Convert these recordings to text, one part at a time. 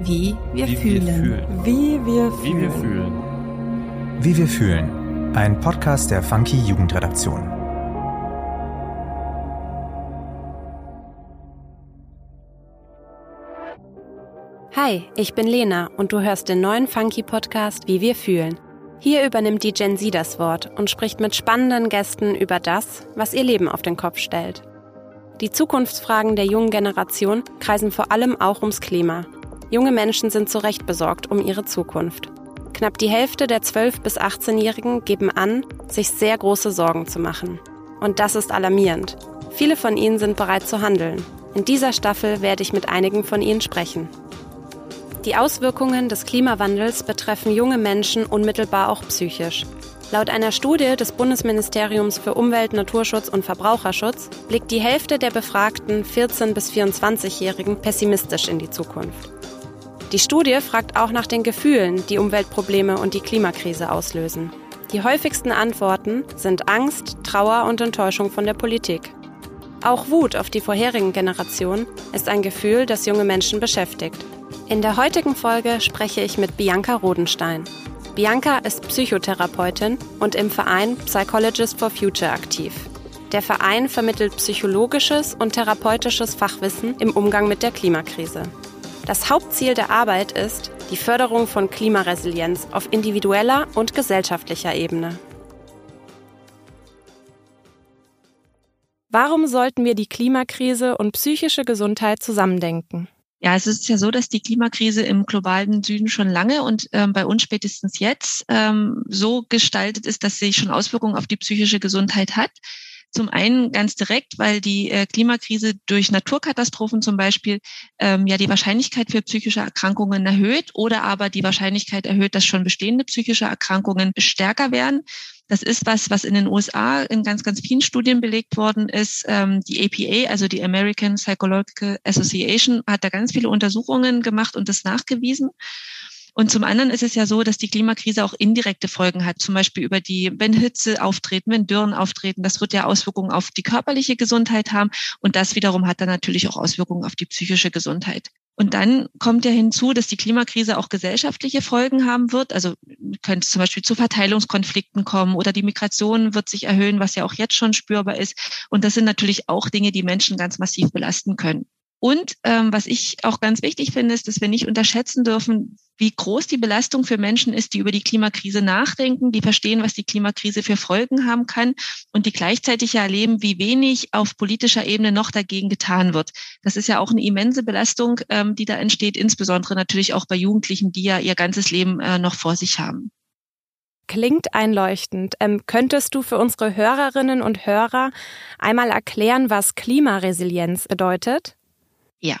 Wie wir Wie fühlen. wir fühlen. Wie wir Wie fühlen. wir fühlen. Wie wir fühlen. Ein Podcast der Funky Jugendredaktion. Hi, ich bin Lena und du hörst den neuen Funky-Podcast Wie wir fühlen. Hier übernimmt die Gen Z das Wort und spricht mit spannenden Gästen über das, was ihr Leben auf den Kopf stellt. Die Zukunftsfragen der jungen Generation kreisen vor allem auch ums Klima. Junge Menschen sind zu Recht besorgt um ihre Zukunft. Knapp die Hälfte der 12- bis 18-Jährigen geben an, sich sehr große Sorgen zu machen. Und das ist alarmierend. Viele von ihnen sind bereit zu handeln. In dieser Staffel werde ich mit einigen von ihnen sprechen. Die Auswirkungen des Klimawandels betreffen junge Menschen unmittelbar auch psychisch. Laut einer Studie des Bundesministeriums für Umwelt, Naturschutz und Verbraucherschutz blickt die Hälfte der befragten 14- bis 24-Jährigen pessimistisch in die Zukunft. Die Studie fragt auch nach den Gefühlen, die Umweltprobleme und die Klimakrise auslösen. Die häufigsten Antworten sind Angst, Trauer und Enttäuschung von der Politik. Auch Wut auf die vorherigen Generationen ist ein Gefühl, das junge Menschen beschäftigt. In der heutigen Folge spreche ich mit Bianca Rodenstein. Bianca ist Psychotherapeutin und im Verein Psychologist for Future aktiv. Der Verein vermittelt psychologisches und therapeutisches Fachwissen im Umgang mit der Klimakrise. Das Hauptziel der Arbeit ist die Förderung von Klimaresilienz auf individueller und gesellschaftlicher Ebene. Warum sollten wir die Klimakrise und psychische Gesundheit zusammendenken? Ja, es ist ja so, dass die Klimakrise im globalen Süden schon lange und ähm, bei uns spätestens jetzt ähm, so gestaltet ist, dass sie schon Auswirkungen auf die psychische Gesundheit hat. Zum einen ganz direkt, weil die äh, Klimakrise durch Naturkatastrophen zum Beispiel ähm, ja die Wahrscheinlichkeit für psychische Erkrankungen erhöht oder aber die Wahrscheinlichkeit erhöht, dass schon bestehende psychische Erkrankungen stärker werden. Das ist was, was in den USA in ganz, ganz vielen Studien belegt worden ist. Ähm, die APA, also die American Psychological Association, hat da ganz viele Untersuchungen gemacht und das nachgewiesen. Und zum anderen ist es ja so, dass die Klimakrise auch indirekte Folgen hat, zum Beispiel über die, wenn Hitze auftreten, wenn Dürren auftreten, das wird ja Auswirkungen auf die körperliche Gesundheit haben und das wiederum hat dann natürlich auch Auswirkungen auf die psychische Gesundheit. Und dann kommt ja hinzu, dass die Klimakrise auch gesellschaftliche Folgen haben wird. Also könnte es zum Beispiel zu Verteilungskonflikten kommen oder die Migration wird sich erhöhen, was ja auch jetzt schon spürbar ist. Und das sind natürlich auch Dinge, die Menschen ganz massiv belasten können. Und ähm, was ich auch ganz wichtig finde, ist, dass wir nicht unterschätzen dürfen, wie groß die Belastung für Menschen ist, die über die Klimakrise nachdenken, die verstehen, was die Klimakrise für Folgen haben kann und die gleichzeitig erleben, wie wenig auf politischer Ebene noch dagegen getan wird. Das ist ja auch eine immense Belastung, ähm, die da entsteht, insbesondere natürlich auch bei Jugendlichen, die ja ihr ganzes Leben äh, noch vor sich haben. Klingt einleuchtend. Ähm, könntest du für unsere Hörerinnen und Hörer einmal erklären, was Klimaresilienz bedeutet? Ja,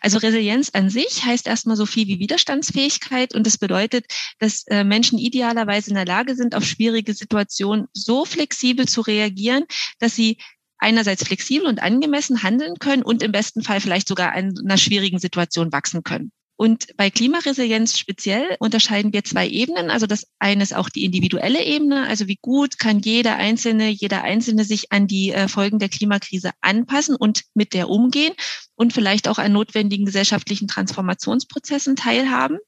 also Resilienz an sich heißt erstmal so viel wie Widerstandsfähigkeit und das bedeutet, dass äh, Menschen idealerweise in der Lage sind, auf schwierige Situationen so flexibel zu reagieren, dass sie einerseits flexibel und angemessen handeln können und im besten Fall vielleicht sogar in einer schwierigen Situation wachsen können. Und bei Klimaresilienz speziell unterscheiden wir zwei Ebenen. Also das eine ist auch die individuelle Ebene. Also wie gut kann jeder Einzelne, jeder Einzelne sich an die äh, Folgen der Klimakrise anpassen und mit der umgehen und vielleicht auch an notwendigen gesellschaftlichen Transformationsprozessen teilhaben.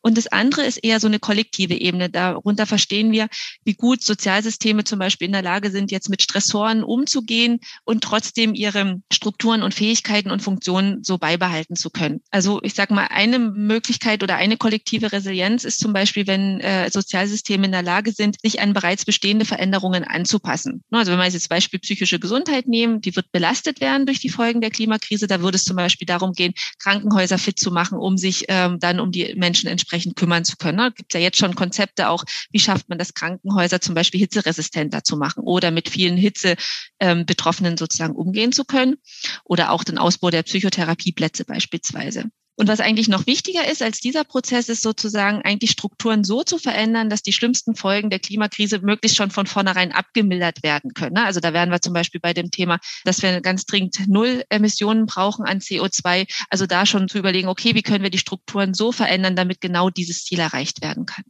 Und das andere ist eher so eine kollektive Ebene. Darunter verstehen wir, wie gut Sozialsysteme zum Beispiel in der Lage sind, jetzt mit Stressoren umzugehen und trotzdem ihre Strukturen und Fähigkeiten und Funktionen so beibehalten zu können. Also ich sage mal, eine Möglichkeit oder eine kollektive Resilienz ist zum Beispiel, wenn äh, Sozialsysteme in der Lage sind, sich an bereits bestehende Veränderungen anzupassen. Also wenn wir jetzt Beispiel psychische Gesundheit nehmen, die wird belastet werden durch die Folgen der Klimakrise. Da würde es zum Beispiel darum gehen, Krankenhäuser fit zu machen, um sich ähm, dann um die Menschen entsprechend kümmern zu können. Da gibt ja jetzt schon Konzepte auch, wie schafft man das Krankenhäuser zum Beispiel hitzeresistenter zu machen oder mit vielen Hitze-Betroffenen ähm, sozusagen umgehen zu können oder auch den Ausbau der Psychotherapieplätze beispielsweise. Und was eigentlich noch wichtiger ist als dieser Prozess, ist sozusagen eigentlich Strukturen so zu verändern, dass die schlimmsten Folgen der Klimakrise möglichst schon von vornherein abgemildert werden können. Also da wären wir zum Beispiel bei dem Thema, dass wir ganz dringend Null Emissionen brauchen an CO2. Also da schon zu überlegen, okay, wie können wir die Strukturen so verändern, damit genau dieses Ziel erreicht werden kann.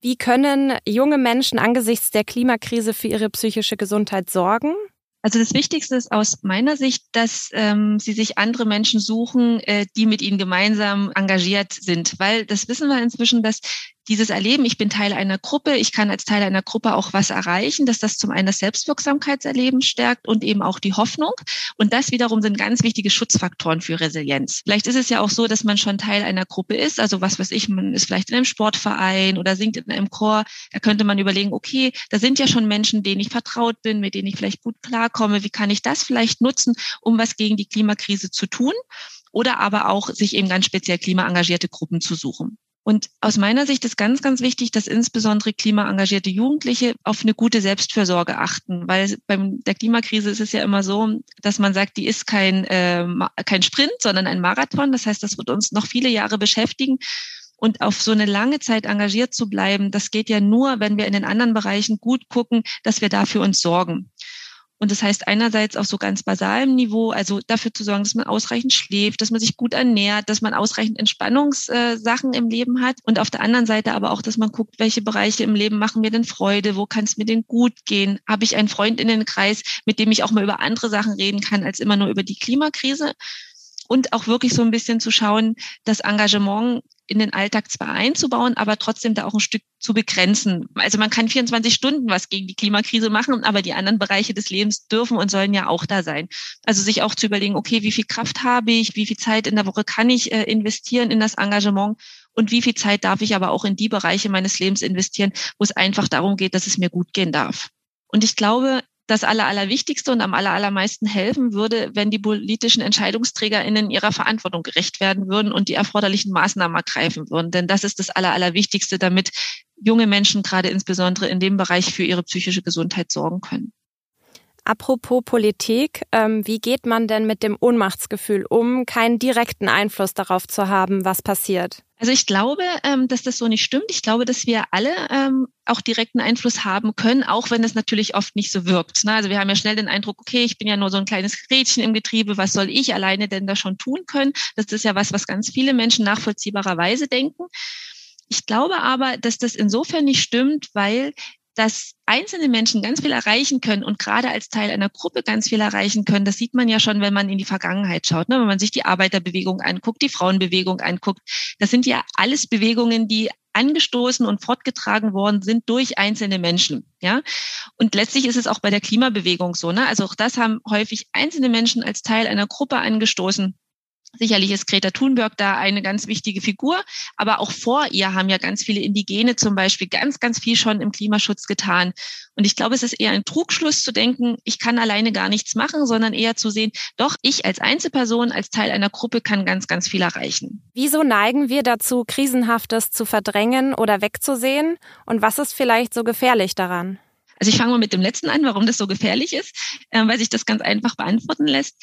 Wie können junge Menschen angesichts der Klimakrise für ihre psychische Gesundheit sorgen? Also das Wichtigste ist aus meiner Sicht, dass ähm, sie sich andere Menschen suchen, äh, die mit ihnen gemeinsam engagiert sind, weil das wissen wir inzwischen, dass dieses Erleben, ich bin Teil einer Gruppe, ich kann als Teil einer Gruppe auch was erreichen, dass das zum einen das Selbstwirksamkeitserleben stärkt und eben auch die Hoffnung. Und das wiederum sind ganz wichtige Schutzfaktoren für Resilienz. Vielleicht ist es ja auch so, dass man schon Teil einer Gruppe ist, also was weiß ich, man ist vielleicht in einem Sportverein oder singt in einem Chor. Da könnte man überlegen, okay, da sind ja schon Menschen, denen ich vertraut bin, mit denen ich vielleicht gut klarkomme. Wie kann ich das vielleicht nutzen, um was gegen die Klimakrise zu tun? Oder aber auch sich eben ganz speziell klimaengagierte Gruppen zu suchen. Und aus meiner Sicht ist ganz, ganz wichtig, dass insbesondere klimaengagierte Jugendliche auf eine gute Selbstfürsorge achten, weil beim der Klimakrise ist es ja immer so, dass man sagt, die ist kein, äh, kein Sprint, sondern ein Marathon. Das heißt, das wird uns noch viele Jahre beschäftigen. Und auf so eine lange Zeit engagiert zu bleiben, das geht ja nur, wenn wir in den anderen Bereichen gut gucken, dass wir dafür uns sorgen. Und das heißt einerseits auf so ganz basalem Niveau, also dafür zu sorgen, dass man ausreichend schläft, dass man sich gut ernährt, dass man ausreichend Entspannungssachen im Leben hat. Und auf der anderen Seite aber auch, dass man guckt, welche Bereiche im Leben machen mir denn Freude, wo kann es mir denn gut gehen? Habe ich einen Freund in den Kreis, mit dem ich auch mal über andere Sachen reden kann, als immer nur über die Klimakrise? Und auch wirklich so ein bisschen zu schauen, das Engagement in den Alltag zwar einzubauen, aber trotzdem da auch ein Stück zu begrenzen. Also man kann 24 Stunden was gegen die Klimakrise machen, aber die anderen Bereiche des Lebens dürfen und sollen ja auch da sein. Also sich auch zu überlegen, okay, wie viel Kraft habe ich, wie viel Zeit in der Woche kann ich äh, investieren in das Engagement und wie viel Zeit darf ich aber auch in die Bereiche meines Lebens investieren, wo es einfach darum geht, dass es mir gut gehen darf. Und ich glaube, das Aller, Allerwichtigste und am aller, allermeisten helfen würde, wenn die politischen EntscheidungsträgerInnen ihrer Verantwortung gerecht werden würden und die erforderlichen Maßnahmen ergreifen würden. Denn das ist das Aller, Allerwichtigste, damit junge Menschen gerade insbesondere in dem Bereich für ihre psychische Gesundheit sorgen können. Apropos Politik, ähm, wie geht man denn mit dem Ohnmachtsgefühl um, keinen direkten Einfluss darauf zu haben, was passiert? Also ich glaube, ähm, dass das so nicht stimmt. Ich glaube, dass wir alle ähm, auch direkten Einfluss haben können, auch wenn es natürlich oft nicht so wirkt. Ne? Also wir haben ja schnell den Eindruck, okay, ich bin ja nur so ein kleines Rädchen im Getriebe, was soll ich alleine denn da schon tun können? Das ist ja was, was ganz viele Menschen nachvollziehbarerweise denken. Ich glaube aber, dass das insofern nicht stimmt, weil dass einzelne Menschen ganz viel erreichen können und gerade als Teil einer Gruppe ganz viel erreichen können, das sieht man ja schon, wenn man in die Vergangenheit schaut. Ne? Wenn man sich die Arbeiterbewegung anguckt, die Frauenbewegung anguckt. Das sind ja alles Bewegungen, die angestoßen und fortgetragen worden sind durch einzelne Menschen. Ja, und letztlich ist es auch bei der Klimabewegung so. Ne? Also auch das haben häufig einzelne Menschen als Teil einer Gruppe angestoßen. Sicherlich ist Greta Thunberg da eine ganz wichtige Figur, aber auch vor ihr haben ja ganz viele Indigene zum Beispiel ganz, ganz viel schon im Klimaschutz getan. Und ich glaube, es ist eher ein Trugschluss zu denken, ich kann alleine gar nichts machen, sondern eher zu sehen, doch, ich als Einzelperson, als Teil einer Gruppe kann ganz, ganz viel erreichen. Wieso neigen wir dazu, Krisenhaftes zu verdrängen oder wegzusehen? Und was ist vielleicht so gefährlich daran? Also ich fange mal mit dem letzten an, warum das so gefährlich ist, äh, weil sich das ganz einfach beantworten lässt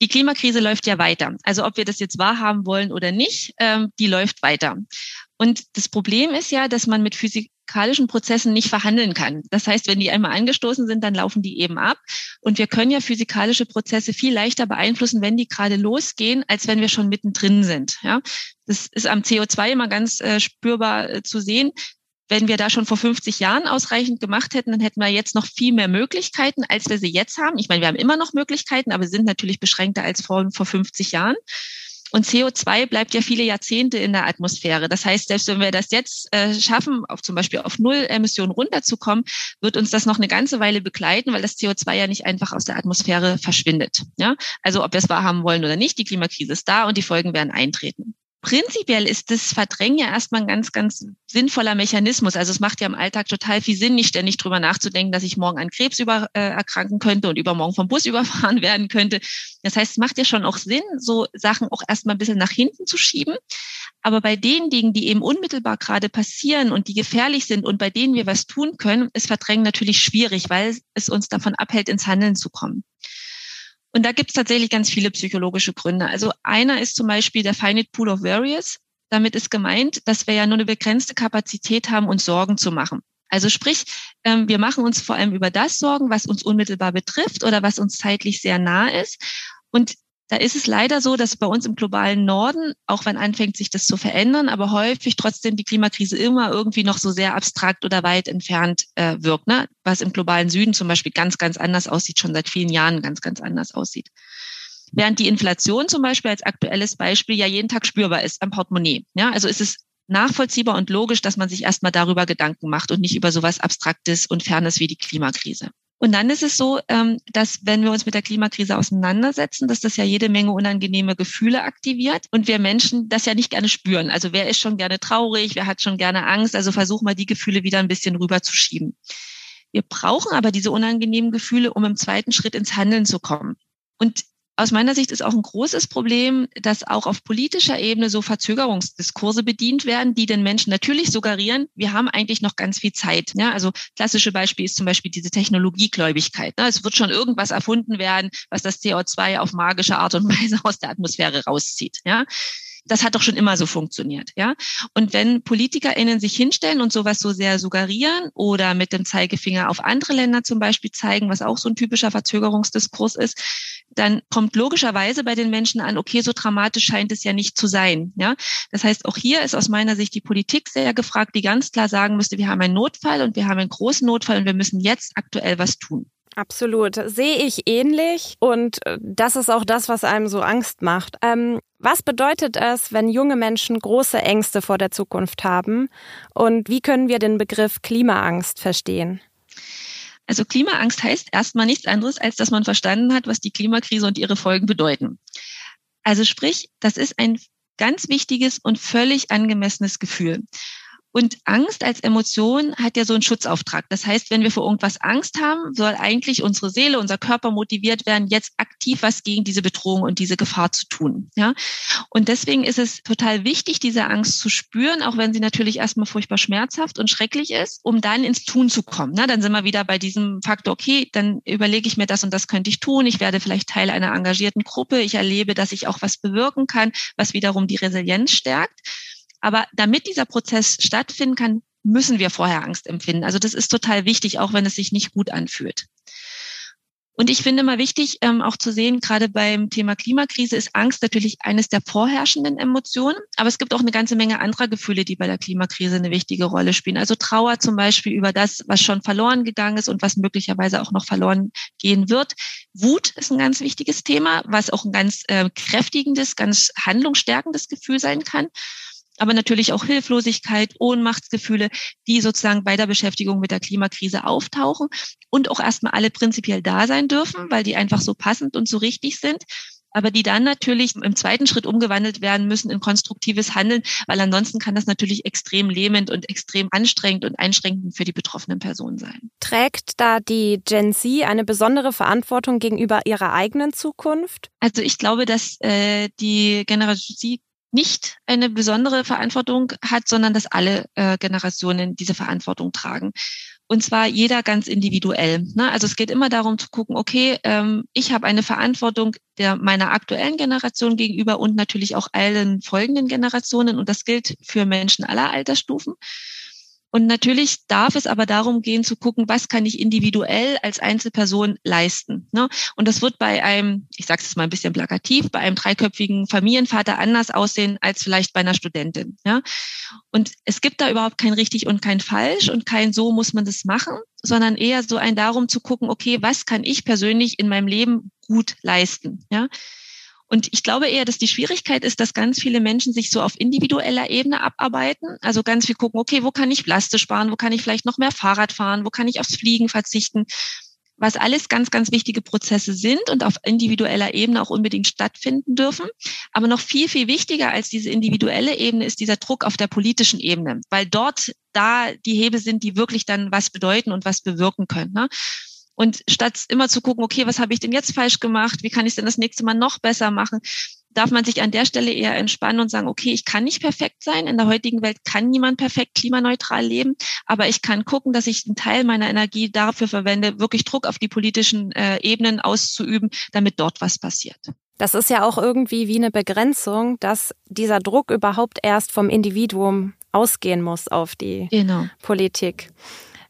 die Klimakrise läuft ja weiter. Also ob wir das jetzt wahrhaben wollen oder nicht, ähm, die läuft weiter. Und das Problem ist ja, dass man mit physikalischen Prozessen nicht verhandeln kann. Das heißt, wenn die einmal angestoßen sind, dann laufen die eben ab. Und wir können ja physikalische Prozesse viel leichter beeinflussen, wenn die gerade losgehen, als wenn wir schon mittendrin sind. Ja, das ist am CO2 immer ganz äh, spürbar äh, zu sehen. Wenn wir da schon vor 50 Jahren ausreichend gemacht hätten, dann hätten wir jetzt noch viel mehr Möglichkeiten, als wir sie jetzt haben. Ich meine, wir haben immer noch Möglichkeiten, aber sind natürlich beschränkter als vor, vor 50 Jahren. Und CO2 bleibt ja viele Jahrzehnte in der Atmosphäre. Das heißt, selbst wenn wir das jetzt äh, schaffen, auf zum Beispiel auf Null Emissionen runterzukommen, wird uns das noch eine ganze Weile begleiten, weil das CO2 ja nicht einfach aus der Atmosphäre verschwindet. Ja, also ob wir es wahrhaben wollen oder nicht, die Klimakrise ist da und die Folgen werden eintreten. Prinzipiell ist das Verdrängen ja erstmal ein ganz, ganz sinnvoller Mechanismus. Also es macht ja im Alltag total viel Sinn, nicht ständig drüber nachzudenken, dass ich morgen an Krebs über, äh, erkranken könnte und übermorgen vom Bus überfahren werden könnte. Das heißt, es macht ja schon auch Sinn, so Sachen auch erstmal ein bisschen nach hinten zu schieben. Aber bei den Dingen, die eben unmittelbar gerade passieren und die gefährlich sind und bei denen wir was tun können, ist Verdrängen natürlich schwierig, weil es uns davon abhält, ins Handeln zu kommen. Und da gibt es tatsächlich ganz viele psychologische Gründe. Also einer ist zum Beispiel der Finite Pool of Various. Damit ist gemeint, dass wir ja nur eine begrenzte Kapazität haben, uns Sorgen zu machen. Also sprich, ähm, wir machen uns vor allem über das Sorgen, was uns unmittelbar betrifft oder was uns zeitlich sehr nah ist. Und Da ist es leider so, dass bei uns im globalen Norden, auch wenn anfängt, sich das zu verändern, aber häufig trotzdem die Klimakrise immer irgendwie noch so sehr abstrakt oder weit entfernt äh, wirkt, ne? was im globalen Süden zum Beispiel ganz, ganz anders aussieht, schon seit vielen Jahren ganz, ganz anders aussieht. Während die Inflation zum Beispiel als aktuelles Beispiel ja jeden Tag spürbar ist am Portemonnaie. Ja, also ist es nachvollziehbar und logisch, dass man sich erstmal darüber Gedanken macht und nicht über sowas Abstraktes und Fernes wie die Klimakrise. Und dann ist es so, ähm, dass wenn wir uns mit der Klimakrise auseinandersetzen, dass das ja jede Menge unangenehme Gefühle aktiviert und wir Menschen das ja nicht gerne spüren. Also wer ist schon gerne traurig, wer hat schon gerne Angst, also versuch mal die Gefühle wieder ein bisschen rüberzuschieben. Wir brauchen aber diese unangenehmen Gefühle, um im zweiten Schritt ins Handeln zu kommen. Und aus meiner Sicht ist auch ein großes Problem, dass auch auf politischer Ebene so Verzögerungsdiskurse bedient werden, die den Menschen natürlich suggerieren, wir haben eigentlich noch ganz viel Zeit. Ja, also klassische Beispiel ist zum Beispiel diese Technologiegläubigkeit. Ne? Es wird schon irgendwas erfunden werden, was das CO2 auf magische Art und Weise aus der Atmosphäre rauszieht. Ja, das hat doch schon immer so funktioniert, ja. Und wenn PolitikerInnen sich hinstellen und sowas so sehr suggerieren oder mit dem Zeigefinger auf andere Länder zum Beispiel zeigen, was auch so ein typischer Verzögerungsdiskurs ist, dann kommt logischerweise bei den Menschen an, okay, so dramatisch scheint es ja nicht zu sein, ja. Das heißt, auch hier ist aus meiner Sicht die Politik sehr gefragt, die ganz klar sagen müsste, wir haben einen Notfall und wir haben einen großen Notfall und wir müssen jetzt aktuell was tun. Absolut. Sehe ich ähnlich und äh, das ist auch das, was einem so Angst macht. Ähm, was bedeutet es, wenn junge Menschen große Ängste vor der Zukunft haben und wie können wir den Begriff Klimaangst verstehen? Also Klimaangst heißt erstmal nichts anderes, als dass man verstanden hat, was die Klimakrise und ihre Folgen bedeuten. Also sprich, das ist ein ganz wichtiges und völlig angemessenes Gefühl. Und Angst als Emotion hat ja so einen Schutzauftrag. Das heißt, wenn wir vor irgendwas Angst haben, soll eigentlich unsere Seele, unser Körper motiviert werden, jetzt aktiv was gegen diese Bedrohung und diese Gefahr zu tun. Ja? Und deswegen ist es total wichtig, diese Angst zu spüren, auch wenn sie natürlich erstmal furchtbar schmerzhaft und schrecklich ist, um dann ins Tun zu kommen. Na, dann sind wir wieder bei diesem Faktor, okay, dann überlege ich mir das und das könnte ich tun. Ich werde vielleicht Teil einer engagierten Gruppe. Ich erlebe, dass ich auch was bewirken kann, was wiederum die Resilienz stärkt. Aber damit dieser Prozess stattfinden kann, müssen wir vorher Angst empfinden. Also das ist total wichtig, auch wenn es sich nicht gut anfühlt. Und ich finde mal wichtig, ähm, auch zu sehen, gerade beim Thema Klimakrise ist Angst natürlich eines der vorherrschenden Emotionen. Aber es gibt auch eine ganze Menge anderer Gefühle, die bei der Klimakrise eine wichtige Rolle spielen. Also Trauer zum Beispiel über das, was schon verloren gegangen ist und was möglicherweise auch noch verloren gehen wird. Wut ist ein ganz wichtiges Thema, was auch ein ganz äh, kräftigendes, ganz handlungsstärkendes Gefühl sein kann aber natürlich auch Hilflosigkeit, Ohnmachtsgefühle, die sozusagen bei der Beschäftigung mit der Klimakrise auftauchen und auch erstmal alle prinzipiell da sein dürfen, weil die einfach so passend und so richtig sind aber die dann natürlich im zweiten Schritt umgewandelt werden müssen in konstruktives Handeln, weil ansonsten kann das natürlich extrem lähmend und extrem anstrengend und einschränkend für die betroffenen Personen sein. Trägt da die Gen Z eine besondere Verantwortung gegenüber ihrer eigenen Zukunft? Also ich glaube, dass äh, die Generation Z nicht eine besondere Verantwortung hat, sondern dass alle äh, Generationen diese Verantwortung tragen. Und zwar jeder ganz individuell. Ne? Also es geht immer darum zu gucken, okay, ähm, ich habe eine Verantwortung der meiner aktuellen Generation gegenüber und natürlich auch allen folgenden Generationen. Und das gilt für Menschen aller Altersstufen. Und natürlich darf es aber darum gehen zu gucken, was kann ich individuell als Einzelperson leisten. Ne? Und das wird bei einem, ich sage es mal ein bisschen plakativ, bei einem dreiköpfigen Familienvater anders aussehen als vielleicht bei einer Studentin. Ja? Und es gibt da überhaupt kein richtig und kein falsch und kein so muss man das machen, sondern eher so ein darum zu gucken, okay, was kann ich persönlich in meinem Leben gut leisten? Ja? Und ich glaube eher, dass die Schwierigkeit ist, dass ganz viele Menschen sich so auf individueller Ebene abarbeiten. Also ganz viel gucken, okay, wo kann ich Plaste sparen? Wo kann ich vielleicht noch mehr Fahrrad fahren? Wo kann ich aufs Fliegen verzichten? Was alles ganz, ganz wichtige Prozesse sind und auf individueller Ebene auch unbedingt stattfinden dürfen. Aber noch viel, viel wichtiger als diese individuelle Ebene ist dieser Druck auf der politischen Ebene, weil dort da die Hebel sind, die wirklich dann was bedeuten und was bewirken können. Ne? Und statt immer zu gucken, okay, was habe ich denn jetzt falsch gemacht? Wie kann ich es denn das nächste Mal noch besser machen? Darf man sich an der Stelle eher entspannen und sagen, okay, ich kann nicht perfekt sein. In der heutigen Welt kann niemand perfekt klimaneutral leben. Aber ich kann gucken, dass ich einen Teil meiner Energie dafür verwende, wirklich Druck auf die politischen äh, Ebenen auszuüben, damit dort was passiert. Das ist ja auch irgendwie wie eine Begrenzung, dass dieser Druck überhaupt erst vom Individuum ausgehen muss auf die genau. Politik.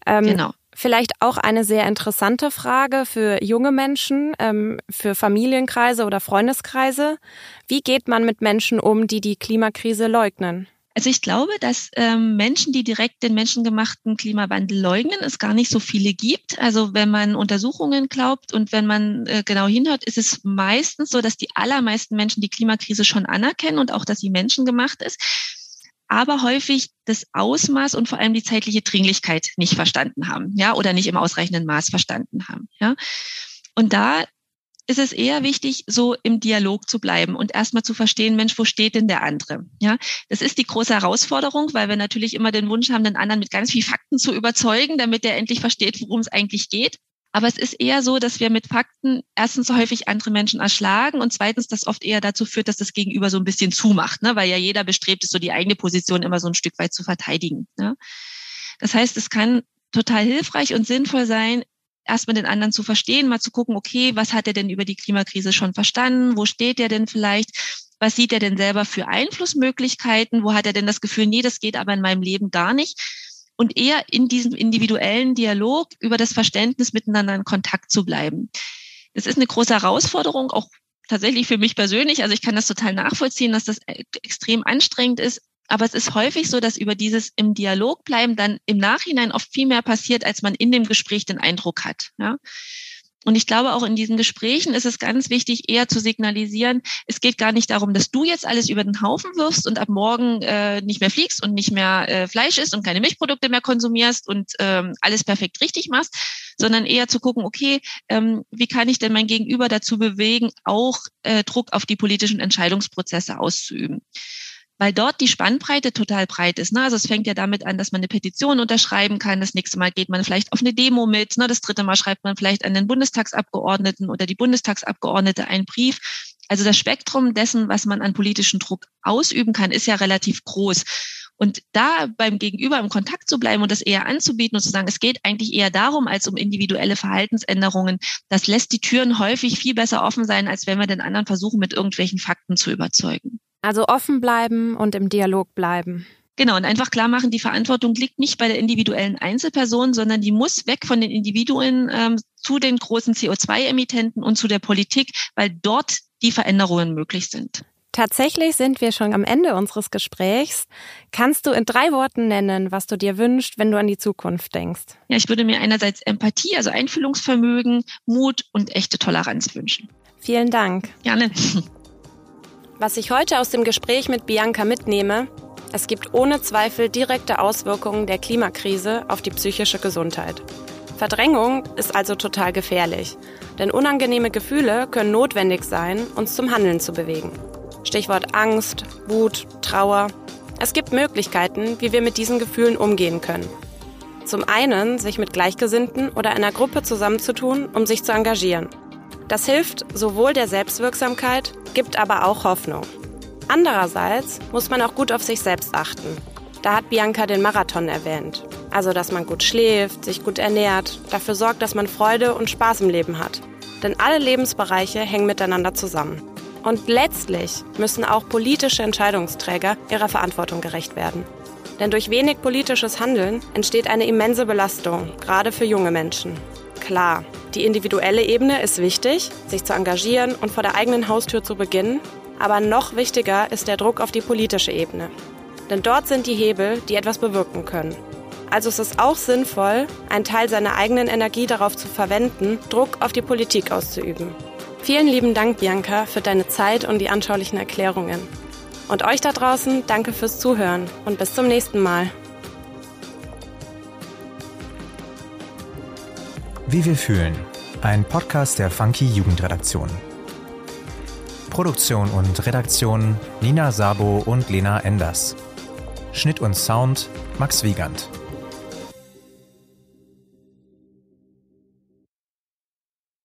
Ähm, genau. Vielleicht auch eine sehr interessante Frage für junge Menschen, ähm, für Familienkreise oder Freundeskreise. Wie geht man mit Menschen um, die die Klimakrise leugnen? Also ich glaube, dass ähm, Menschen, die direkt den menschengemachten Klimawandel leugnen, es gar nicht so viele gibt. Also wenn man Untersuchungen glaubt und wenn man äh, genau hinhört, ist es meistens so, dass die allermeisten Menschen die Klimakrise schon anerkennen und auch, dass sie menschengemacht ist aber häufig das Ausmaß und vor allem die zeitliche Dringlichkeit nicht verstanden haben, ja, oder nicht im ausreichenden Maß verstanden haben, ja. Und da ist es eher wichtig, so im Dialog zu bleiben und erstmal zu verstehen, Mensch, wo steht denn der andere? Ja, das ist die große Herausforderung, weil wir natürlich immer den Wunsch haben, den anderen mit ganz viel Fakten zu überzeugen, damit er endlich versteht, worum es eigentlich geht. Aber es ist eher so, dass wir mit Fakten erstens häufig andere Menschen erschlagen und zweitens das oft eher dazu führt, dass das Gegenüber so ein bisschen zumacht, ne? weil ja jeder bestrebt ist, so die eigene Position immer so ein Stück weit zu verteidigen. Ne? Das heißt, es kann total hilfreich und sinnvoll sein, erstmal den anderen zu verstehen, mal zu gucken, okay, was hat er denn über die Klimakrise schon verstanden? Wo steht er denn vielleicht? Was sieht er denn selber für Einflussmöglichkeiten? Wo hat er denn das Gefühl, nee, das geht aber in meinem Leben gar nicht? Und eher in diesem individuellen Dialog über das Verständnis miteinander in Kontakt zu bleiben. Das ist eine große Herausforderung, auch tatsächlich für mich persönlich. Also ich kann das total nachvollziehen, dass das e-, extrem anstrengend ist. Aber es ist häufig so, dass über dieses im Dialog bleiben dann im Nachhinein oft viel mehr passiert, als man in dem Gespräch den Eindruck hat. Ja? Und ich glaube, auch in diesen Gesprächen ist es ganz wichtig, eher zu signalisieren, es geht gar nicht darum, dass du jetzt alles über den Haufen wirfst und ab morgen äh, nicht mehr fliegst und nicht mehr äh, Fleisch isst und keine Milchprodukte mehr konsumierst und ähm, alles perfekt richtig machst, sondern eher zu gucken, okay, ähm, wie kann ich denn mein Gegenüber dazu bewegen, auch äh, Druck auf die politischen Entscheidungsprozesse auszuüben weil dort die Spannbreite total breit ist. Ne? Also es fängt ja damit an, dass man eine Petition unterschreiben kann. Das nächste Mal geht man vielleicht auf eine Demo mit. Ne? Das dritte Mal schreibt man vielleicht an den Bundestagsabgeordneten oder die Bundestagsabgeordnete einen Brief. Also das Spektrum dessen, was man an politischen Druck ausüben kann, ist ja relativ groß. Und da beim Gegenüber im Kontakt zu bleiben und das eher anzubieten und zu sagen, es geht eigentlich eher darum als um individuelle Verhaltensänderungen, das lässt die Türen häufig viel besser offen sein, als wenn wir den anderen versuchen, mit irgendwelchen Fakten zu überzeugen. Also offen bleiben und im Dialog bleiben. Genau, und einfach klar machen, die Verantwortung liegt nicht bei der individuellen Einzelperson, sondern die muss weg von den Individuen ähm, zu den großen CO2-Emittenten und zu der Politik, weil dort die Veränderungen möglich sind. Tatsächlich sind wir schon am Ende unseres Gesprächs. Kannst du in drei Worten nennen, was du dir wünschst, wenn du an die Zukunft denkst? Ja, ich würde mir einerseits Empathie, also Einfühlungsvermögen, Mut und echte Toleranz wünschen. Vielen Dank. Gerne. Was ich heute aus dem Gespräch mit Bianca mitnehme, es gibt ohne Zweifel direkte Auswirkungen der Klimakrise auf die psychische Gesundheit. Verdrängung ist also total gefährlich, denn unangenehme Gefühle können notwendig sein, uns zum Handeln zu bewegen. Stichwort Angst, Wut, Trauer. Es gibt Möglichkeiten, wie wir mit diesen Gefühlen umgehen können. Zum einen, sich mit Gleichgesinnten oder einer Gruppe zusammenzutun, um sich zu engagieren. Das hilft sowohl der Selbstwirksamkeit, gibt aber auch Hoffnung. Andererseits muss man auch gut auf sich selbst achten. Da hat Bianca den Marathon erwähnt. Also, dass man gut schläft, sich gut ernährt, dafür sorgt, dass man Freude und Spaß im Leben hat. Denn alle Lebensbereiche hängen miteinander zusammen. Und letztlich müssen auch politische Entscheidungsträger ihrer Verantwortung gerecht werden. Denn durch wenig politisches Handeln entsteht eine immense Belastung, gerade für junge Menschen. Klar, die individuelle Ebene ist wichtig, sich zu engagieren und vor der eigenen Haustür zu beginnen, aber noch wichtiger ist der Druck auf die politische Ebene. Denn dort sind die Hebel, die etwas bewirken können. Also ist es auch sinnvoll, einen Teil seiner eigenen Energie darauf zu verwenden, Druck auf die Politik auszuüben. Vielen lieben Dank, Bianca, für deine Zeit und die anschaulichen Erklärungen. Und euch da draußen danke fürs Zuhören und bis zum nächsten Mal. Wie wir fühlen. Ein Podcast der Funky Jugendredaktion. Produktion und Redaktion Nina Sabo und Lena Enders. Schnitt und Sound Max Wiegand.